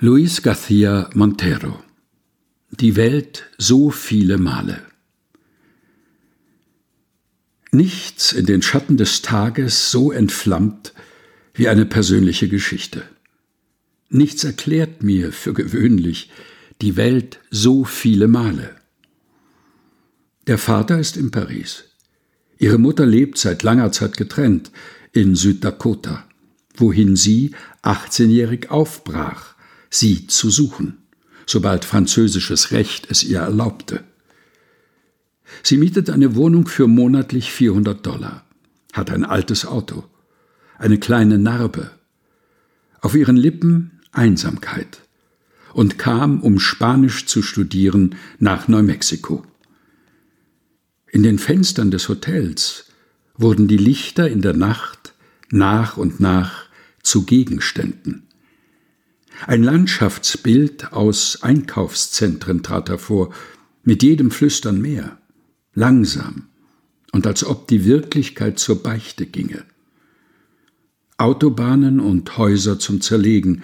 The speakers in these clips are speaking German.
Luis García Montero Die Welt so viele Male Nichts in den Schatten des Tages so entflammt wie eine persönliche Geschichte. Nichts erklärt mir für gewöhnlich die Welt so viele Male. Der Vater ist in Paris. Ihre Mutter lebt seit langer Zeit getrennt in Süddakota, wohin sie 18-jährig aufbrach sie zu suchen, sobald französisches Recht es ihr erlaubte. Sie mietet eine Wohnung für monatlich 400 Dollar, hat ein altes Auto, eine kleine Narbe, auf ihren Lippen Einsamkeit und kam, um Spanisch zu studieren, nach Neumexiko. In den Fenstern des Hotels wurden die Lichter in der Nacht nach und nach zu Gegenständen. Ein Landschaftsbild aus Einkaufszentren trat hervor, mit jedem Flüstern mehr, langsam und als ob die Wirklichkeit zur Beichte ginge. Autobahnen und Häuser zum Zerlegen,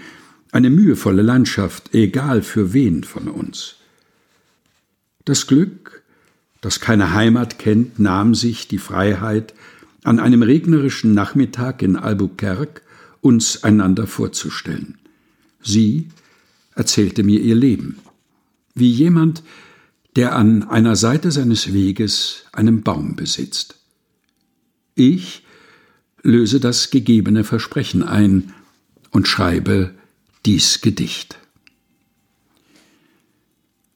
eine mühevolle Landschaft, egal für wen von uns. Das Glück, das keine Heimat kennt, nahm sich die Freiheit, an einem regnerischen Nachmittag in Albuquerque uns einander vorzustellen. Sie erzählte mir ihr Leben, wie jemand, der an einer Seite seines Weges einen Baum besitzt. Ich löse das gegebene Versprechen ein und schreibe dies Gedicht.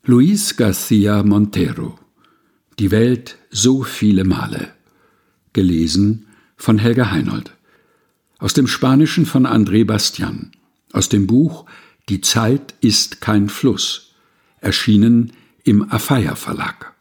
Luis García Montero Die Welt so viele Male gelesen von Helga Heinold aus dem Spanischen von André Bastian aus dem Buch Die Zeit ist kein Fluss, erschienen im Afeier Verlag.